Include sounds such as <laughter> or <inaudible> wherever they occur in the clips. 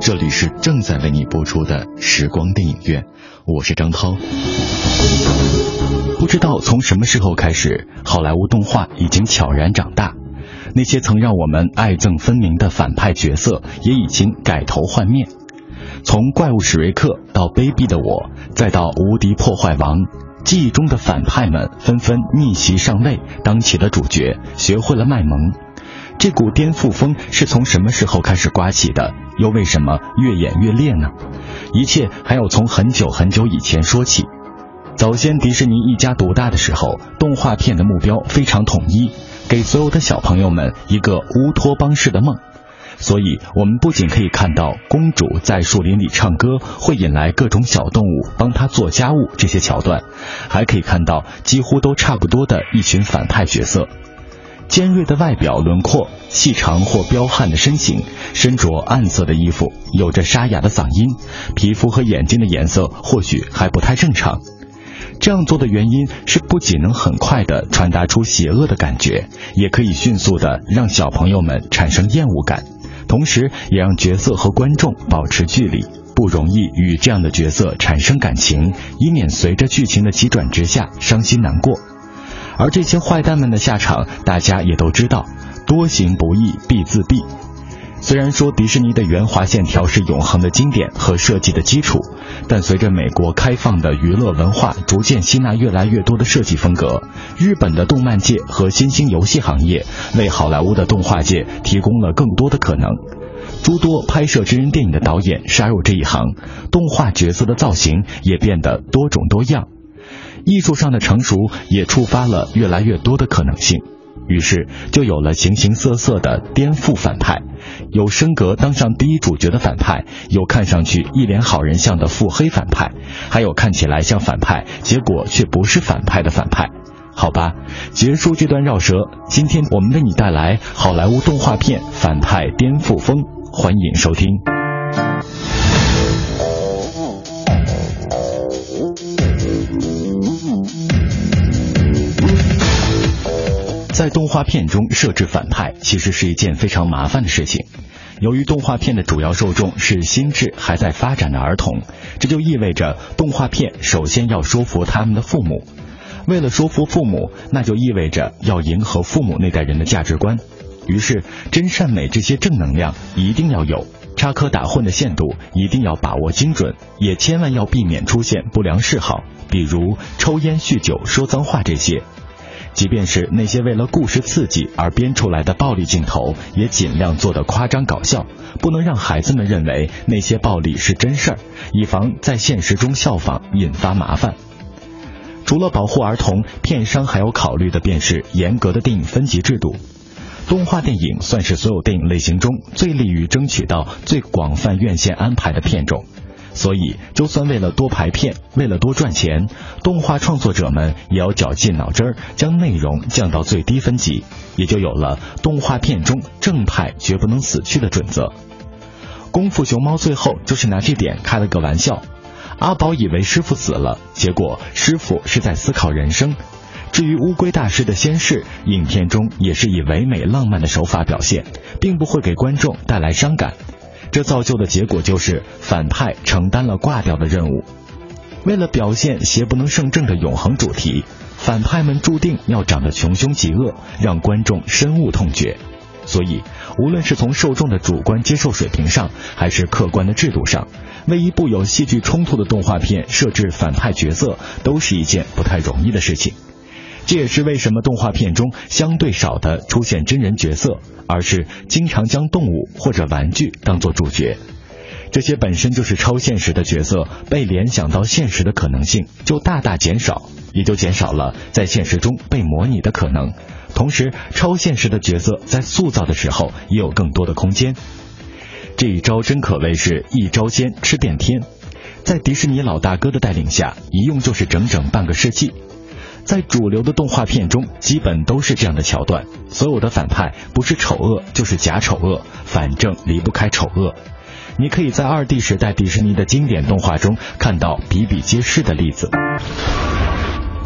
这里是正在为你播出的时光电影院，我是张涛。不知道从什么时候开始，好莱坞动画已经悄然长大，那些曾让我们爱憎分明的反派角色也已经改头换面。从怪物史瑞克到卑鄙的我，再到无敌破坏王，记忆中的反派们纷纷逆袭上位，当起了主角，学会了卖萌。这股颠覆风是从什么时候开始刮起的？又为什么越演越烈呢？一切还要从很久很久以前说起。早先迪士尼一家独大的时候，动画片的目标非常统一，给所有的小朋友们一个乌托邦式的梦。所以，我们不仅可以看到公主在树林里唱歌，会引来各种小动物帮她做家务这些桥段，还可以看到几乎都差不多的一群反派角色。尖锐的外表轮廓，细长或彪悍的身形，身着暗色的衣服，有着沙哑的嗓音，皮肤和眼睛的颜色或许还不太正常。这样做的原因是，不仅能很快的传达出邪恶的感觉，也可以迅速的让小朋友们产生厌恶感，同时也让角色和观众保持距离，不容易与这样的角色产生感情，以免随着剧情的急转直下伤心难过。而这些坏蛋们的下场，大家也都知道，多行不义必自毙。虽然说迪士尼的圆滑线条是永恒的经典和设计的基础，但随着美国开放的娱乐文化逐渐吸纳越来越多的设计风格，日本的动漫界和新兴游戏行业为好莱坞的动画界提供了更多的可能。诸多拍摄真人电影的导演杀入这一行，动画角色的造型也变得多种多样。艺术上的成熟也触发了越来越多的可能性，于是就有了形形色色的颠覆反派，有升格当上第一主角的反派，有看上去一脸好人相的腹黑反派，还有看起来像反派，结果却不是反派的反派。好吧，结束这段绕舌，今天我们为你带来好莱坞动画片反派颠覆风，欢迎收听。在动画片中设置反派，其实是一件非常麻烦的事情。由于动画片的主要受众是心智还在发展的儿童，这就意味着动画片首先要说服他们的父母。为了说服父母，那就意味着要迎合父母那代人的价值观。于是，真善美这些正能量一定要有，插科打诨的限度一定要把握精准，也千万要避免出现不良嗜好，比如抽烟、酗酒、说脏话这些。即便是那些为了故事刺激而编出来的暴力镜头，也尽量做得夸张搞笑，不能让孩子们认为那些暴力是真事儿，以防在现实中效仿引发麻烦。除了保护儿童，片商还要考虑的便是严格的电影分级制度。动画电影算是所有电影类型中最利于争取到最广泛院线安排的片种。所以，就算为了多排片，为了多赚钱，动画创作者们也要绞尽脑汁儿将内容降到最低分级，也就有了动画片中正派绝不能死去的准则。功夫熊猫最后就是拿这点开了个玩笑。阿宝以为师傅死了，结果师傅是在思考人生。至于乌龟大师的仙逝，影片中也是以唯美浪漫的手法表现，并不会给观众带来伤感。这造就的结果就是反派承担了挂掉的任务。为了表现邪不能胜正的永恒主题，反派们注定要长得穷凶极恶，让观众深恶痛绝。所以，无论是从受众的主观接受水平上，还是客观的制度上，为一部有戏剧冲突的动画片设置反派角色，都是一件不太容易的事情。这也是为什么动画片中相对少的出现真人角色，而是经常将动物或者玩具当做主角。这些本身就是超现实的角色，被联想到现实的可能性就大大减少，也就减少了在现实中被模拟的可能。同时，超现实的角色在塑造的时候也有更多的空间。这一招真可谓是一招鲜吃遍天，在迪士尼老大哥的带领下，一用就是整整半个世纪。在主流的动画片中，基本都是这样的桥段：所有的反派不是丑恶就是假丑恶，反正离不开丑恶。你可以在二 D 时代迪士尼的经典动画中看到比比皆是的例子。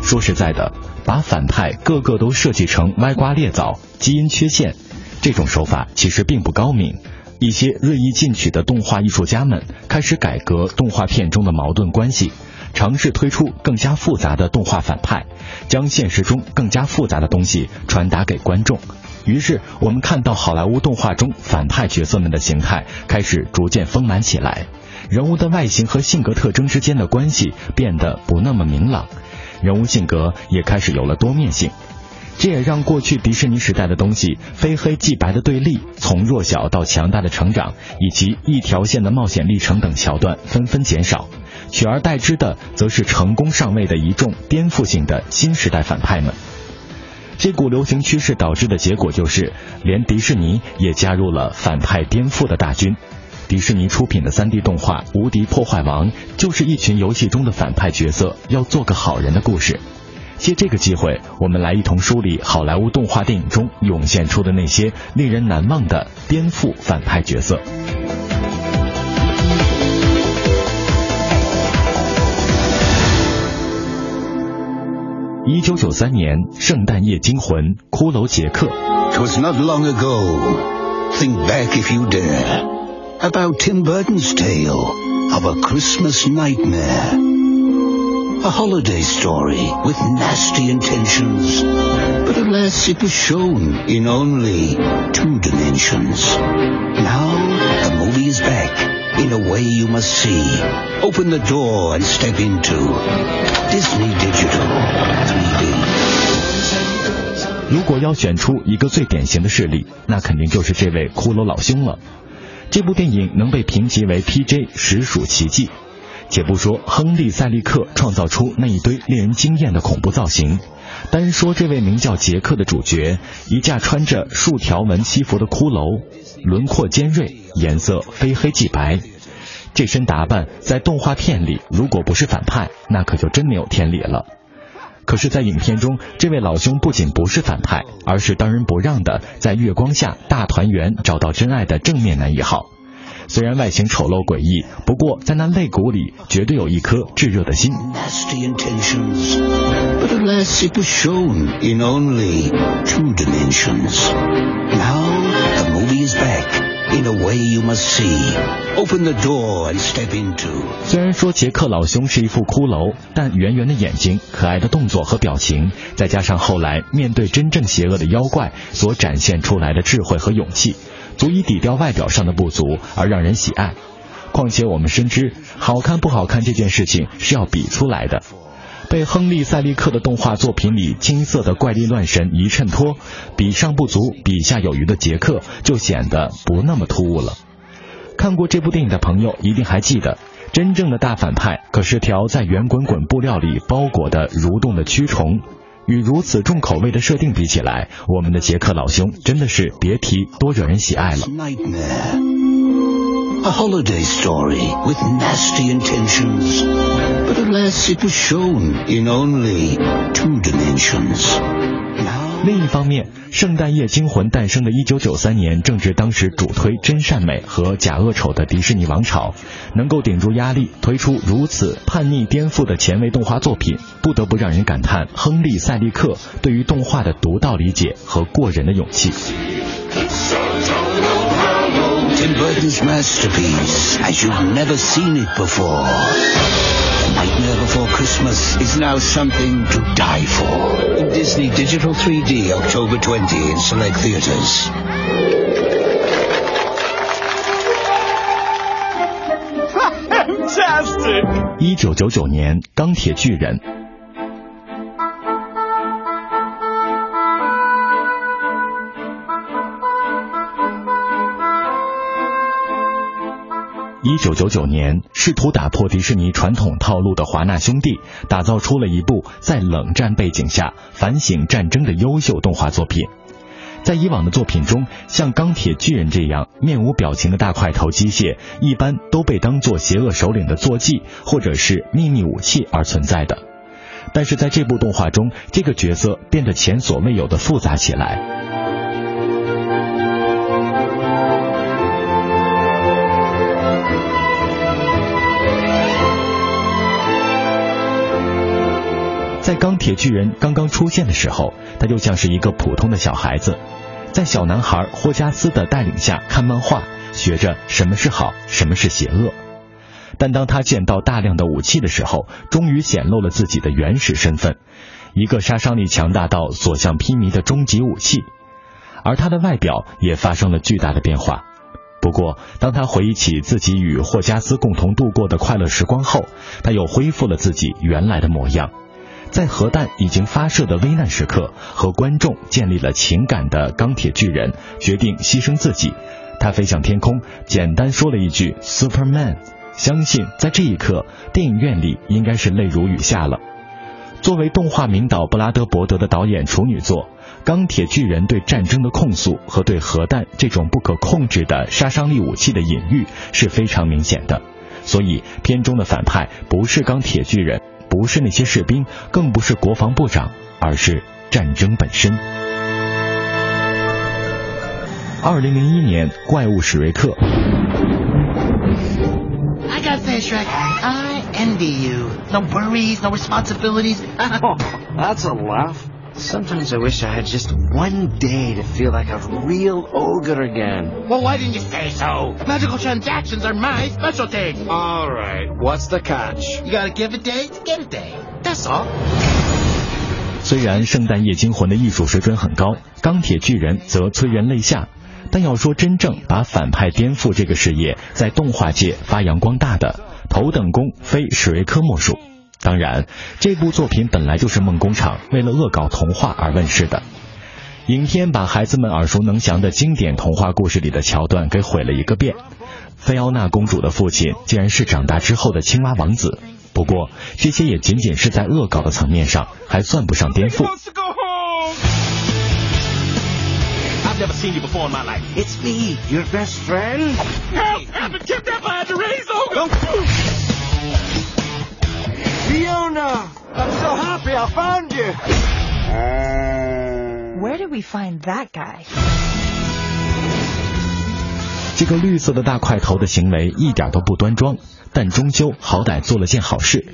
说实在的，把反派个个都设计成歪瓜裂枣、基因缺陷，这种手法其实并不高明，一些锐意进取的动画艺术家们开始改革动画片中的矛盾关系，尝试推出更加复杂的动画反派，将现实中更加复杂的东西传达给观众。于是，我们看到好莱坞动画中反派角色们的形态开始逐渐丰满起来，人物的外形和性格特征之间的关系变得不那么明朗，人物性格也开始有了多面性。这也让过去迪士尼时代的东西非黑即白的对立，从弱小到强大的成长，以及一条线的冒险历程等桥段纷纷减少，取而代之的则是成功上位的一众颠覆性的新时代反派们。这股流行趋势导致的结果就是，连迪士尼也加入了反派颠覆的大军。迪士尼出品的 3D 动画《无敌破坏王》就是一群游戏中的反派角色要做个好人的故事。借这个机会，我们来一同梳理好莱坞动画电影中涌现出的那些令人难忘的颠覆反派角色。一九九三年，《圣诞夜惊魂》骷髅杰克。'Twas not long ago. Think back if you dare about Tim Burton's tale of a Christmas nightmare. A holiday story with nasty intentions. But alas, it was shown in only two dimensions. Now, the movie is back in a way you must see. Open the door and step into Disney Digital 3D. 如果要选出一个最典型的事例，那肯定就是这位骷髅老兄了。这部电影能被评级为 PJ，实属奇迹。 且不说亨利·塞利克创造出那一堆令人惊艳的恐怖造型，单说这位名叫杰克的主角，一架穿着竖条纹西服的骷髅，轮廓尖锐，颜色非黑即白，这身打扮在动画片里如果不是反派，那可就真没有天理了。可是，在影片中，这位老兄不仅不是反派，而是当仁不让的在月光下大团圆，找到真爱的正面男一号。虽然外形丑陋诡异，不过在那肋骨里绝对有一颗炙热的心。虽然说杰克老兄是一副骷髅，但圆圆的眼睛、可爱的动作和表情，再加上后来面对真正邪恶的妖怪所展现出来的智慧和勇气。足以抵掉外表上的不足而让人喜爱。况且我们深知，好看不好看这件事情是要比出来的。被亨利·塞利克的动画作品里金色的怪力乱神一衬托，比上不足，比下有余的杰克就显得不那么突兀了。看过这部电影的朋友一定还记得，真正的大反派可是条在圆滚滚布料里包裹的蠕动的蛆虫。与如此重口味的设定比起来，我们的杰克老兄真的是别提多惹人喜爱了。另一方面，《圣诞夜惊魂》诞生的一九九三年，正值当时主推真善美和假恶丑的迪士尼王朝，能够顶住压力推出如此叛逆颠覆的前卫动画作品，不得不让人感叹亨利·塞利克对于动画的独到理解和过人的勇气。Christmas is now something to die for. In Disney Digital 3D, October 20 in select theaters. Fantastic! 一九九九年，《钢铁巨人》一九九九年，试图打破迪士尼传统套路的华纳兄弟，打造出了一部在冷战背景下反省战争的优秀动画作品。在以往的作品中，像钢铁巨人这样面无表情的大块头机械，一般都被当作邪恶首领的坐骑或者是秘密武器而存在的。但是在这部动画中，这个角色变得前所未有的复杂起来。在钢铁巨人刚刚出现的时候，他就像是一个普通的小孩子。在小男孩霍加斯的带领下看漫画，学着什么是好，什么是邪恶。但当他见到大量的武器的时候，终于显露了自己的原始身份，一个杀伤力强大到所向披靡的终极武器。而他的外表也发生了巨大的变化。不过，当他回忆起自己与霍加斯共同度过的快乐时光后，他又恢复了自己原来的模样。在核弹已经发射的危难时刻，和观众建立了情感的钢铁巨人决定牺牲自己。他飞向天空，简单说了一句 “Superman”。相信在这一刻，电影院里应该是泪如雨下了。作为动画名导布拉德伯德的导演处女作，《钢铁巨人》对战争的控诉和对核弹这种不可控制的杀伤力武器的隐喻是非常明显的。所以，片中的反派不是钢铁巨人，不是那些士兵，更不是国防部长，而是战争本身。二零零一年，《怪物史瑞克》。I gotta say, Shrek, I envy you. No worries, no responsibilities. oh, that's a laugh. Sometimes I wish I had just one day to feel like a real ogre again. Well, why didn't you say so? Magical transactions are my specialty. All right, what's the catch? You gotta give a day to get a day. That's all. 虽然《圣诞夜惊魂》的艺术水准很高，《钢铁巨人》则催人泪下。但要说真正把反派颠覆这个事业在动画界发扬光大的，头等功非史瑞克莫属。 当然，这部作品本来就是梦工厂为了恶搞童话而问世的。影片把孩子们耳熟能详的经典童话故事里的桥段给毁了一个遍。菲奥娜公主的父亲竟然是长大之后的青蛙王子。不过，这些也仅仅是在恶搞的层面上，还算不上颠覆。I've never seen you before in my life. It's me, your best friend. Help! I've been kidnapped by the razor! Fiona! I'm so happy I found you! Where did we find that guy? 这个绿色的大块头的行为一点都不端庄，但终究好歹做了件好事。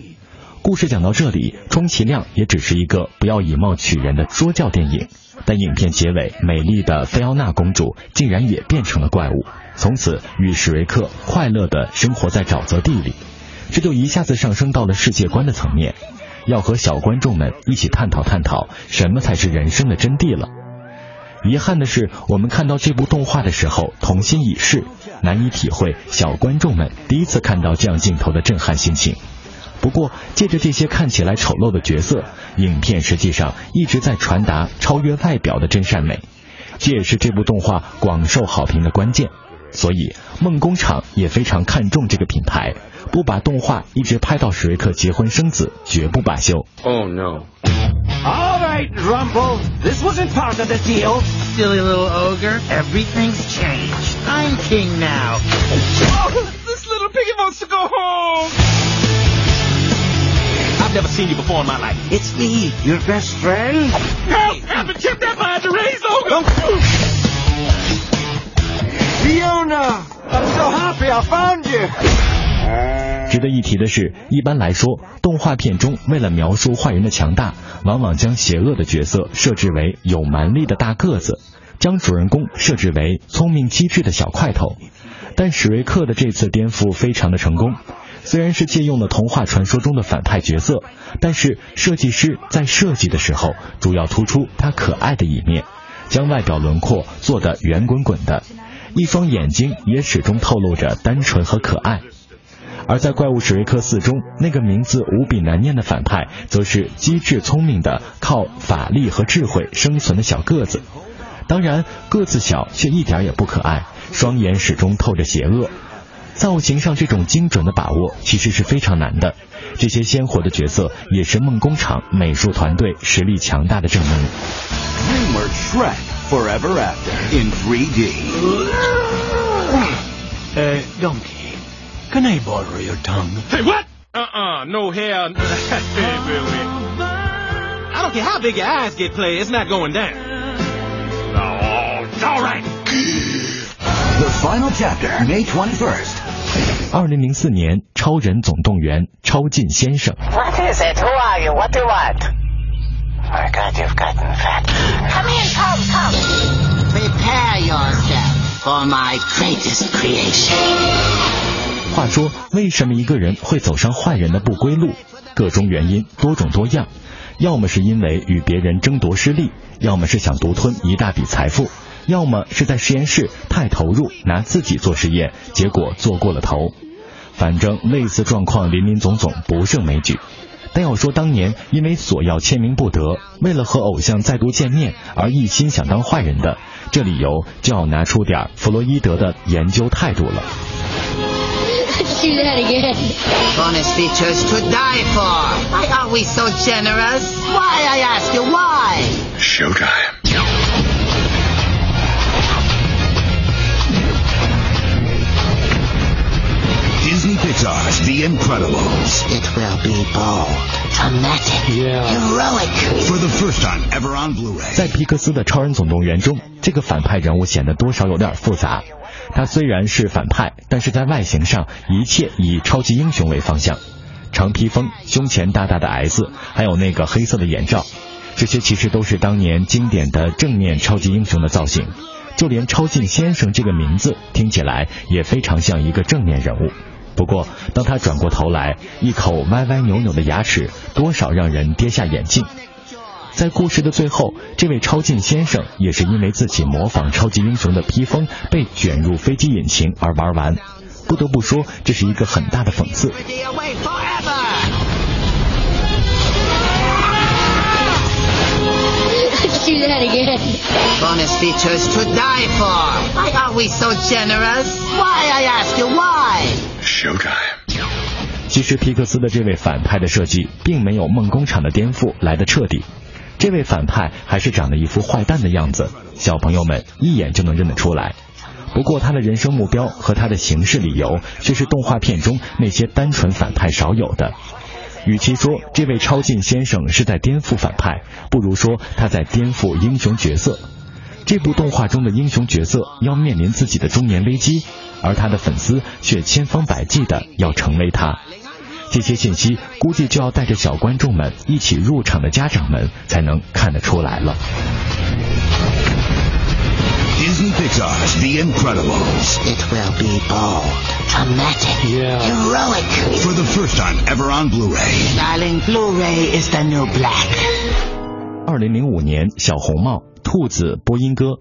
故事讲到这里，充其量也只是一个不要以貌取人的说教电影。但影片结尾，美丽的菲奥娜公主竟然也变成了怪物，从此与史瑞克快乐的生活在沼泽地里，这就一下子上升到了世界观的层面，要和小观众们一起探讨探讨什么才是人生的真谛了。遗憾的是，我们看到这部动画的时候童心已逝，难以体会小观众们第一次看到这样镜头的震撼心情。不过，借着这些看起来丑陋的角色，影片实际上一直在传达超越外表的真善美，这也是这部动画广受好评的关键。所以，梦工厂也非常看重这个品牌，不把动画一直拍到史瑞克结婚生子，绝不罢休。Oh no! All right, Rumple, this wasn't part of the deal. Silly little ogre, everything's changed. I'm king now. Oh, this little piggy wants to go home! I've never seen you before in my life. It's me, your best friend. Help! I've been kidnapped by the razor! Fiona! I'm so happy I found you! 值得一提的是，一般来说，动画片中为了描述坏人的强大，往往将邪恶的角色设置为有蛮力的大个子，将主人公设置为聪明机智的小块头。但史瑞克的这次颠覆非常的成功。虽然是借用了童话传说中的反派角色，但是设计师在设计的时候，主要突出他可爱的一面，将外表轮廓做得圆滚滚的，一双眼睛也始终透露着单纯和可爱。而在《怪物史瑞克四》中，那个名字无比难念的反派，则是机智聪明的、靠法力和智慧生存的小个子。当然，个子小却一点也不可爱，双眼始终透着邪恶。造型上这种精准的把握其实是非常难的，这些鲜活的角色也是梦工厂美术团队实力强大的证明。DreamWorks Shrek Forever After in 3D. Uh, donkey, can I borrow your tongue? Hey, what? Uh-uh, no hair. hey, <laughs> Billy. I don't care how big your eyes get, play, it's not going down. Oh, it's all right. The final chapter, May 21st. 二零零四年，《超人总动员》超进先生。 What is it? Who are you? What do you want? My God, you've gotten fat. Come in, come, come. Hey, prepare yourself for my greatest creation. 话说，为什么一个人会走上坏人的不归路？各种原因多种多样，要么是因为与别人争夺失利，要么是想独吞一大笔财富，要么是在实验室太投入，拿自己做实验，结果做过了头。反正类似状况林林总总，不胜枚举。但要说当年因为索要签名不得，为了和偶像再度见面而一心想当坏人的，这理由就要拿出点弗洛伊德的研究态度了。Do that again. Bonus features to die for. Why are we so generous? Why, I ask you, why? Showtime. Pixar's The Incredibles. It will be bold, dramatic, heroic. For the first time ever on Blu-ray. 在皮克斯的《超人总动员》中，这个反派人物显得多少有点复杂。他虽然是反派，但是在外形上一切以超级英雄为方向，长披风、胸前大大的 S，还有那个黑色的眼罩，这些其实都是当年经典的正面超级英雄的造型。就连超进先生这个名字听起来也非常像一个正面人物。不过当他转过头来一口歪歪扭扭的牙齿多少让人跌下眼镜。在故事的最后这位超劲先生也是因为自己模仿超级英雄的披风被卷入飞机引擎而玩完。不得不说这是一个很大的讽刺。其实皮克斯的这位反派的设计，并没有梦工厂的颠覆来的彻底。这位反派还是长得一副坏蛋的样子，小朋友们一眼就能认得出来。不过他的人生目标和他的行事理由，却是动画片中那些单纯反派少有的。与其说这位超进先生是在颠覆反派，不如说他在颠覆英雄角色。这部动画中的英雄角色要面临自己的中年危机，而他的粉丝却千方百计的要成为他。这些信息估计就要带着小观众们一起入场的家长们才能看得出来了。Disney Pixar's The Incredibles. It will be bold, dramatic, heroic. For the first time ever on Blu-ray. Darling, Blu-ray is the new black. 二零零五年，小红帽、兔子、波音哥。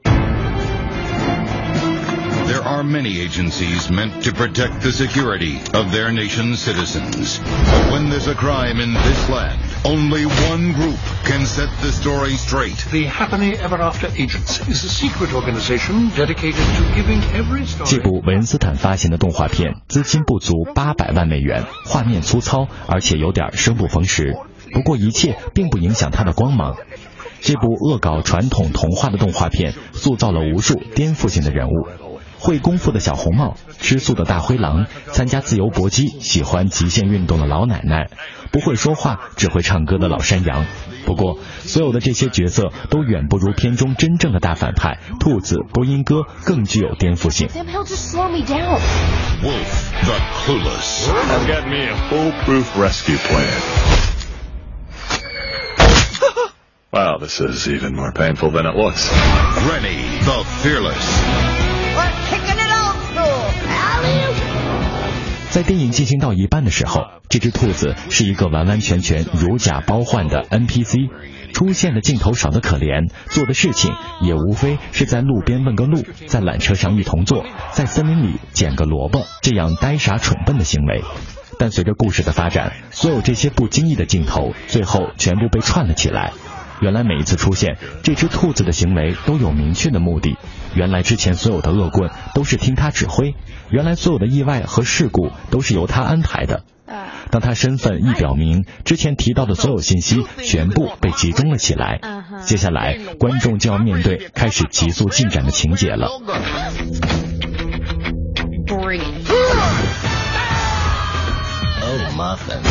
There are many agencies meant to protect the security of their nation's citizens. But when there's a crime in this land, only one group can set the story straight. The Happily Ever After Agency is a secret organization dedicated to giving every 这 story. 部韦恩斯坦发行的动画片资金不足八百万美元，画面粗糙，而且有点生不逢时。 不过一切并不影响它的光芒。这部恶搞传统童话的动画片，塑造了无数颠覆性的人物。会功夫的小红帽，吃素的大灰狼，参加自由搏击、喜欢极限运动的老奶奶，不会说话只会唱歌的老山羊。不过，所有的这些角色都远不如片中真正的大反派兔子波音哥更具有颠覆性。Sam, he'll just slow me down. Wolf the Clueless. I've got me a foolproof rescue plan. Wow, this is even more painful than it looks. Rennie the Fearless. We're kicking it old school. Alley-oop. 在电影进行到一半的时候，这只兔子是一个完完全全如假包换的 NPC，出现的镜头少得可怜，做的事情也无非是在路边问个路，在缆车上一同坐，在森林里捡个萝卜这样呆傻蠢笨的行为。但随着故事的发展，所有这些不经意的镜头，最后全部被串了起来。原来每一次出现，这只兔子的行为都有明确的目的。原来之前所有的恶棍都是听他指挥，原来所有的意外和事故都是由他安排的。当他身份一表明，之前提到的所有信息全部被集中了起来。接下来，观众就要面对开始急速进展的情节了。Oh, muffin.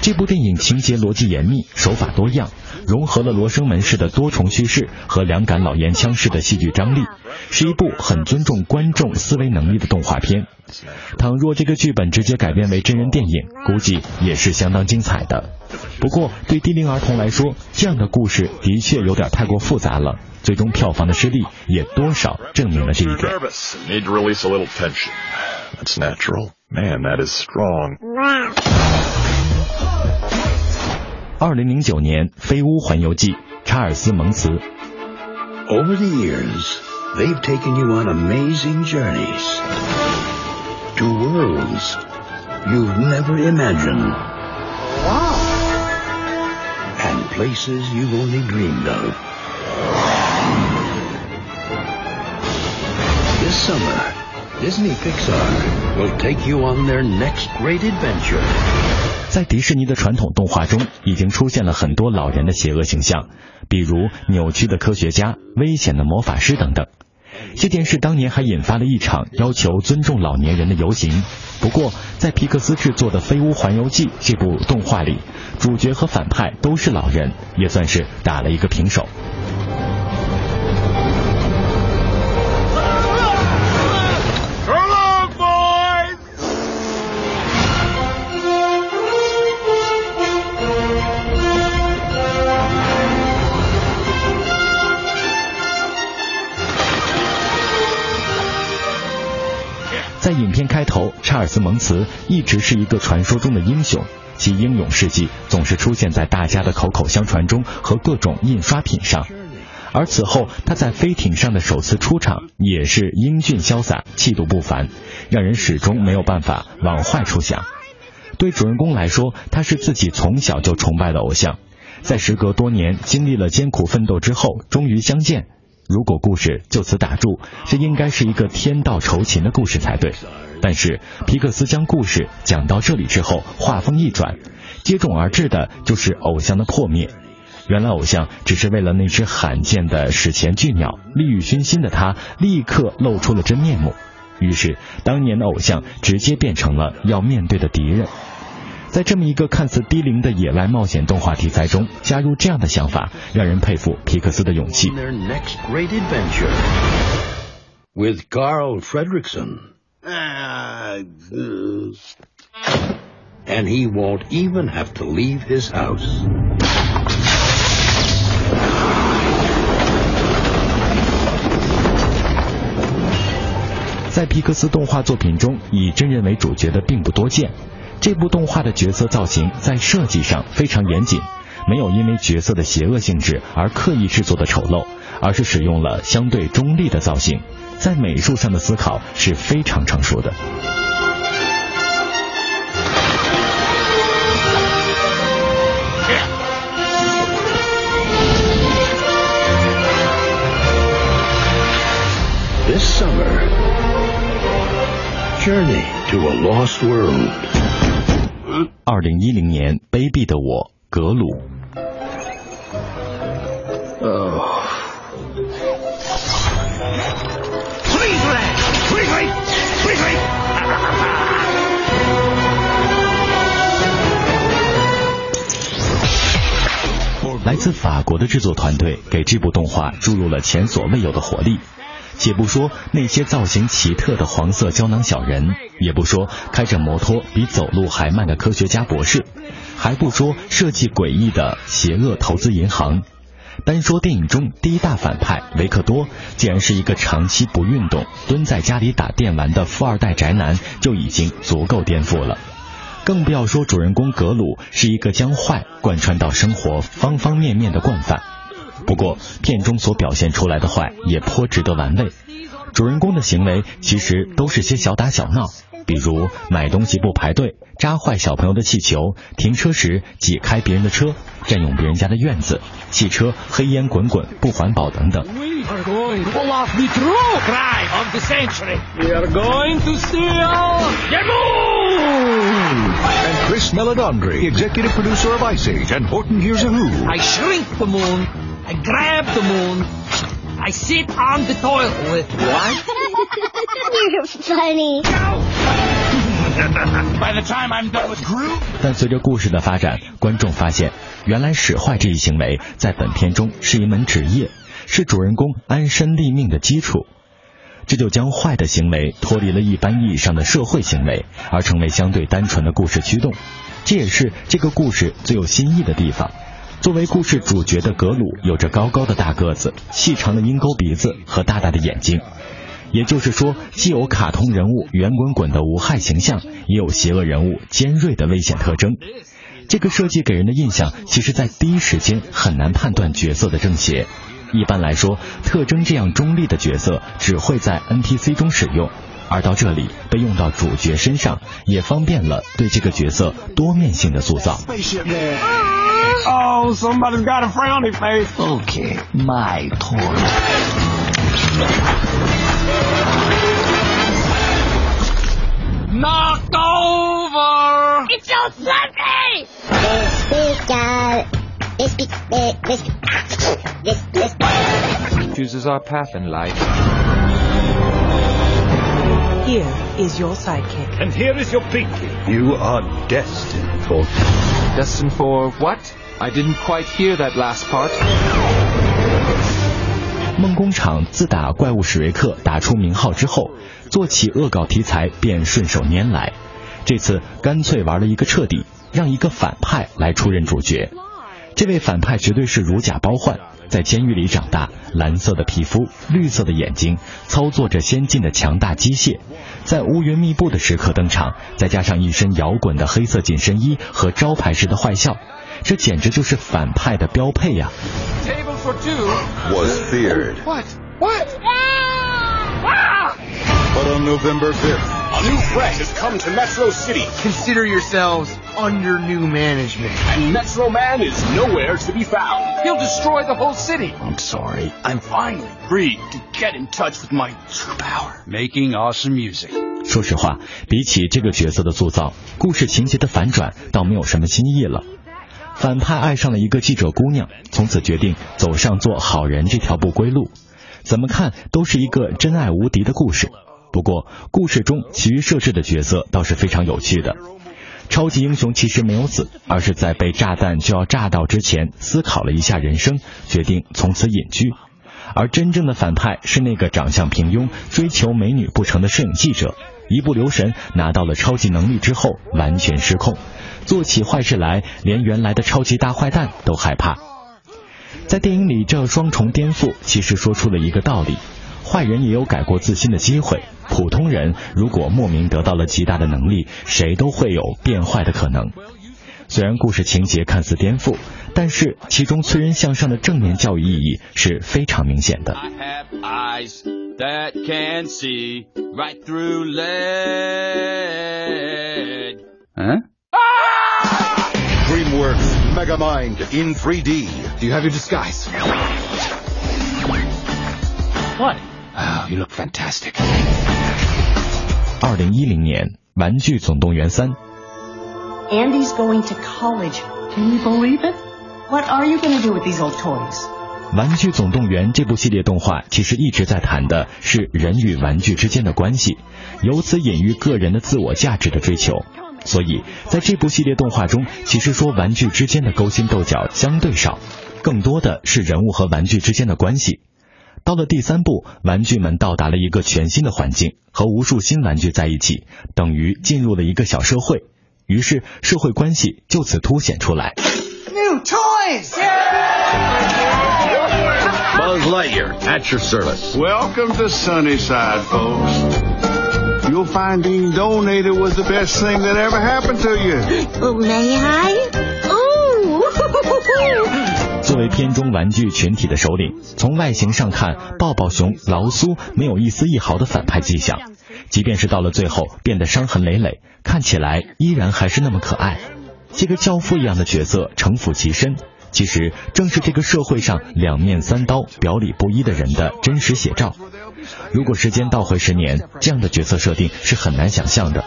这部电影情节逻辑严密，手法多样，融合了罗生门式的多重叙事和两杆老烟枪式的戏剧张力，是一部很尊重观众思维能力的动画片。倘若这个剧本直接改编为真人电影，估计也是相当精彩的。不过对低龄儿童来说，这样的故事的确有点太过复杂了。最终票房的失利也多少证明了这一点。Need to release a little tension. That's natural. Man, that is strong. 二零零九年《飞屋环游记》，查尔斯·蒙茨。 Over the years, they've taken you on amazing journeys to worlds you've never imagined and places you've only dreamed of. This summer, Disney Pixar will take you on their next great adventure. 在迪士尼的传统动画中，已经出现了很多老人的邪恶形象，比如扭曲的科学家、危险的魔法师等等。这件事当年还引发了一场要求尊重老年人的游行。不过，在皮克斯制作的《飞屋环游记》这部动画里，主角和反派都是老人，也算是打了一个平手。尔斯·蒙茨一直是一个传说中的英雄，其英勇事迹总是出现在大家的口口相传中和各种印刷品上。而此后他在飞艇上的首次出场，也是英俊潇洒、气度不凡，让人始终没有办法往坏处想。对主人公来说，他是自己从小就崇拜的偶像，在时隔多年经历了艰苦奋斗之后，终于相见。如果故事就此打住，这应该是一个天道酬勤的故事才对。但是皮克斯将故事讲到这里之后，画风一转，接踵而至的就是偶像的破灭。原来偶像只是为了那只罕见的史前巨鸟，利欲熏心的他立刻露出了真面目。于是，当年的偶像直接变成了要面对的敌人。在这么一个看似低龄的野外冒险动画题材中，加入这样的想法，让人佩服皮克斯的勇气。Their next great adventure with Carl Fredrickson. And he won't even have to leave his house. 在皮克斯动画作品中，以真人为主角的并不多见。这部动画的角色造型在设计上非常严谨，没有因为角色的邪恶性质而刻意制作的丑陋，而是使用了相对中立的造型，在美术上的思考是非常成熟的。This summer, journey to a lost world. 二零一零年，《卑鄙的我》格鲁。Oh. Please, lad! Please wait! Please wait! 来自法国的制作团队给这部动画注入了前所未有的活力。且不说那些造型奇特的黄色胶囊小人，也不说开着摩托比走路还慢的科学家博士，还不说设计诡异的邪恶投资银行。单说电影中第一大反派维克多，竟然是一个长期不运动、蹲在家里打电玩的富二代宅男，就已经足够颠覆了。更不要说主人公格鲁是一个将坏贯穿到生活方方面面的惯犯。不过，片中所表现出来的坏也颇值得玩味。主人公的行为其实都是些小打小闹，比如买东西不排队、扎坏小朋友的气球、停车时挤开别人的车、占用别人家的院子、汽车黑烟滚滚、不环保等等。 We are going to pull off the true crime of the century. We are going to steal the moon! And Chris Meledandri, executive producer of Ice Age and Horton Hears a Who. I shrink the moon. I grab the moon. I sit on the toilet with what? You're <laughs> funny. <laughs> 但随着故事的发展，观众发现，原来使坏这一行为在本片中是一门职业，是主人公安身立命的基础。这就将坏的行为脱离了一般意义上的社会行为，而成为相对单纯的故事驱动。这也是这个故事最有新意的地方。作为故事主角的格鲁，有着高高的大个子、细长的鹰钩鼻子和大大的眼睛。也就是说，既有卡通人物圆滚滚的无害形象，也有邪恶人物尖锐的危险特征。这个设计给人的印象，其实在第一时间很难判断角色的正邪。一般来说，特征这样中立的角色只会在 NPC 中使用，而到这里被用到主角身上，也方便了对这个角色多面性的塑造。oh, somebody's got a frowny face. Okay, my turn. Knocked over. It's so slimy! This big guy. This big, uh, this, this, this. chooses our path in life. Here is your sidekick. And here is your pinky. You are destined for. Destined for what? I didn't quite hear that last part. 梦工厂自打怪物史瑞克打出名号之后，做起恶搞题材便顺手拈来。这次干脆玩了一个彻底，让一个反派来出任主角。这位反派绝对是如假包换，在监狱里长大，蓝色的皮肤，绿色的眼睛，操作着先进的强大机械，在乌云密布的时刻登场，再加上一身摇滚的黑色紧身衣和招牌式的坏笑，这简直就是反派的标配呀、 Table for two. Was feared. What? What? But on November 5th, A new threat has come to Metro City, Consider yourselves under new management. and Metro Man is nowhere to be found. He'll destroy the whole city. I'm sorry. I'm finally free to get in touch with my true power. Making awesome music. 说实话，比起这个角色的塑造，故事情节的反转倒没有什么新意了。 反派爱上了一个记者姑娘，从此决定走上做好人这条不归路。怎么看都是一个真爱无敌的故事。不过，故事中其余设置的角色倒是非常有趣的。超级英雄其实没有死，而是在被炸弹就要炸到之前，思考了一下人生，决定从此隐居。而真正的反派是那个长相平庸、追求美女不成的摄影记者，一不留神拿到了超级能力之后，完全失控，做起坏事来，连原来的超级大坏蛋都害怕。在电影里，这双重颠覆其实说出了一个道理：坏人也有改过自新的机会。普通人如果莫名得到了极大的能力，谁都会有变坏的可能。虽然故事情节看似颠覆，但是其中催人向上的正面教育意义是非常明显的。I Megamind in 3D. Do you have your disguise? What? Oh, you look fantastic. 二零一零年，《玩具总动员三》 Andy's going to college. Can you believe it? What are you going to do with these old toys?《玩具总动员》这部系列动画其实一直在谈的是人与玩具之间的关系，由此隐喻个人的自我价值的追求。 所以，在这部系列动画中，其实说玩具之间的勾心斗角相对少，更多的是人物和玩具之间的关系。到了第三部，玩具们到达了一个全新的环境，和无数新玩具在一起，等于进入了一个小社会。于是，社会关系就此凸显出来。New toys! Buzz Lightyear at your service. Welcome to Sunnyside, folks. You'll find being donated was the best thing that ever happened to you. Oh, may I? 作为片中玩具群体的首领，从外形上看，抱抱熊劳苏没有一丝一毫的反派迹象，即便是到了最后变得伤痕累累，看起来依然还是那么可爱。这个教父一样的角色城府极深，其实正是这个社会上两面三刀、表里不一的人的真实写照。如果时间倒回十年，这样的角色设定是很难想象的。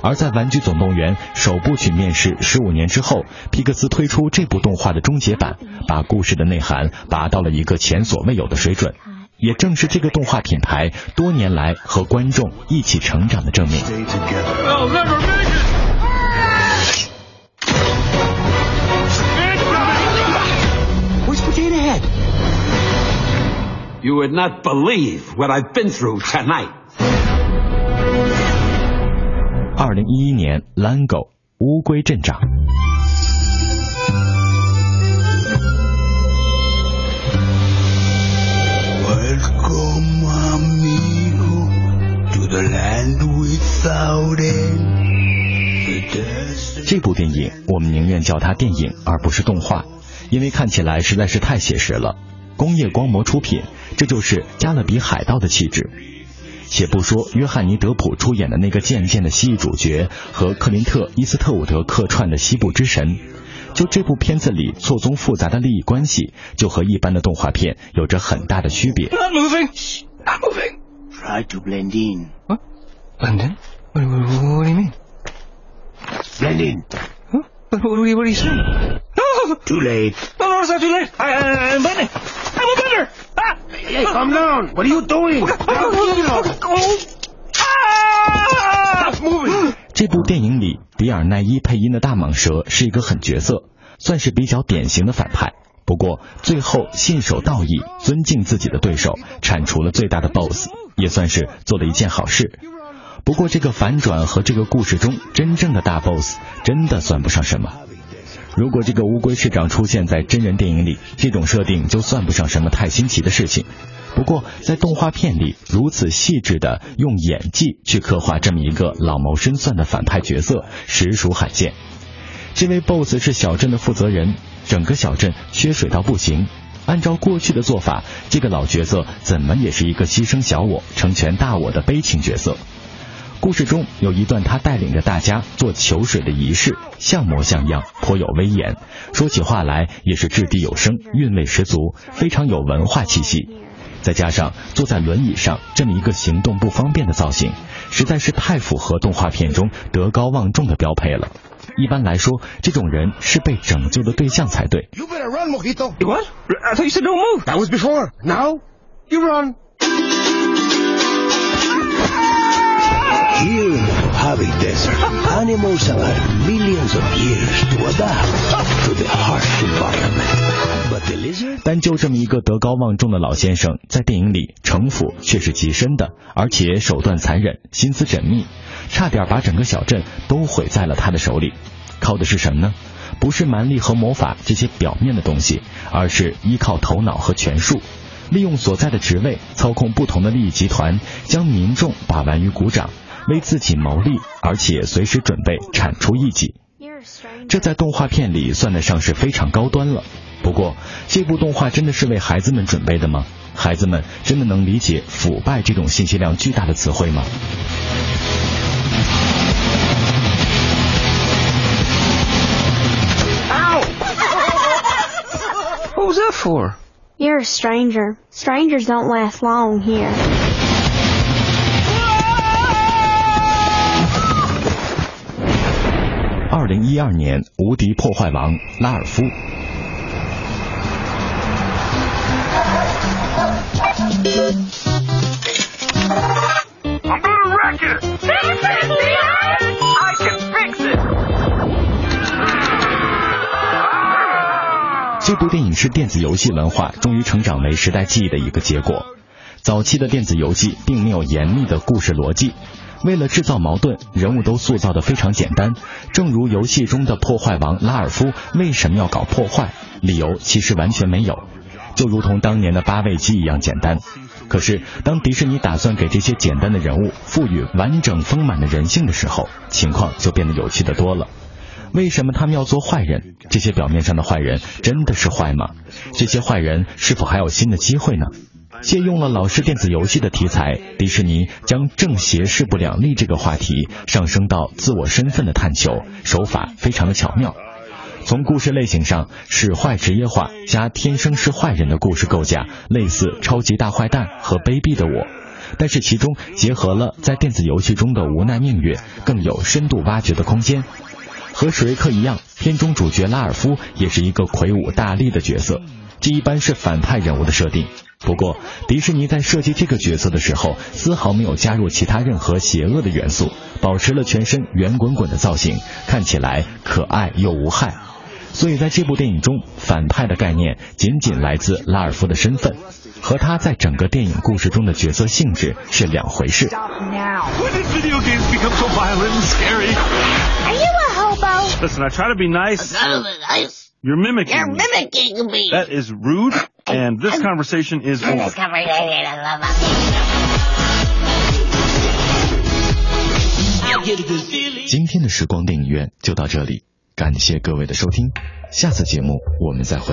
而在《玩具总动员》首部曲面世十五年之后，皮克斯推出这部动画的终结版，把故事的内涵拔到了一个前所未有的水准。也正是这个动画品牌多年来和观众一起成长的证明。You would not believe what I've been through tonight. 二零一一年，《Lango》乌龟镇长。Welcome, amigo, to the land without end. 这部电影我们宁愿叫它电影而不是动画，因为看起来实在是太写实了。工业光魔出品，这就是《加勒比海盗》的气质。且不说约翰尼·德普出演的那个贱贱的蜥蜴主角和克林特·伊斯特伍德客串的西部之神，就这部片子里错综复杂的利益关系，就和一般的动画片有着很大的区别。Not moving. Not moving. try to blend in. What? London? What, what, what do you mean? Blend in. Huh? What, what, what, what are you saying? No! Too late. No, no, it's not too late. I, I, I'm blending. I'm a blender. Ah! Hey, calm down. What are you doing? <laughs> Oh! Ah! Stop moving. 这部电影里，比尔奈伊配音的大蟒蛇是一个狠角色，算是比较典型的反派。不过最后信守道义，尊敬自己的对手，铲除了最大的 BOSS，也算是做了一件好事。不过这个反转和这个故事中真正的大 BOSS 真的算不上什么。如果这个乌龟市长出现在真人电影里，这种设定就算不上什么太新奇的事情。不过在动画片里，如此细致的用演技去刻画这么一个老谋深算的反派角色，实属罕见。这位 BOSS 是小镇的负责人，整个小镇缺水到不行。按照过去的做法，这个老角色怎么也是一个牺牲小我、成全大我的悲情角色。故事中有一段，他带领着大家做求水的仪式，像模像样，颇有威严。说起话来也是掷地有声，韵味十足，非常有文化气息。再加上坐在轮椅上这么一个行动不方便的造型，实在是太符合动画片中德高望重的标配了。一般来说，这种人是被拯救的对象才对。You better run, Mojito. What? I thought you said don't move. That was before. Now, you run. Here in the Mojave Desert, animals have had millions of years to adapt to the harsh environment. But the lizard? 但就这么一个德高望重的老先生，在电影里城府却是极深的，而且手段残忍，心思缜密，差点把整个小镇都毁在了他的手里。靠的是什么呢？不是蛮力和魔法这些表面的东西，而是依靠头脑和权术，利用所在的职位操控不同的利益集团，将民众把玩于股掌，为自己谋利，而且随时准备铲除异己。这在动画片里算得上是非常高端了。不过，这部动画真的是为孩子们准备的吗？孩子们真的能理解腐败这种信息量巨大的词汇吗？What was that for? You're a stranger. Strangers don't last long here. 零一二年，《无敌破坏王》拉尔夫。这部电影是电子游戏文化终于成长为时代记忆的一个结果。早期的电子游戏并没有严密的故事逻辑，为了制造矛盾，人物都塑造的非常简单。正如游戏中的破坏王拉尔夫为什么要搞破坏，理由其实完全没有，就如同当年的八位机一样简单。可是，当迪士尼打算给这些简单的人物赋予完整丰满的人性的时候，情况就变得有趣的多了。为什么他们要做坏人？这些表面上的坏人真的是坏吗？这些坏人是否还有新的机会呢？借用了老式电子游戏的题材，迪士尼将正邪势不两立这个话题上升到自我身份的探求，手法非常的巧妙。从故事类型上，使坏职业化加天生是坏人的故事构架，类似超级大坏蛋和卑鄙的我，但是其中结合了在电子游戏中的无奈命运，更有深度挖掘的空间。和史瑞克一样，片中主角拉尔夫也是一个魁梧大力的角色，这一般是反派人物的设定。不过，迪士尼在设计这个角色的时候，丝毫没有加入其他任何邪恶的元素，保持了全身圆滚滚的造型，看起来可爱又无害。所以，在这部电影中，反派的概念仅仅来自拉尔夫的身份，和他在整个电影故事中的角色性质是两回事。You're You're mimicking me. That is rude. and this conversation is over. This conversation is over. 今天的时光电影院就到这里，感谢各位的收听，下次节目我们再会。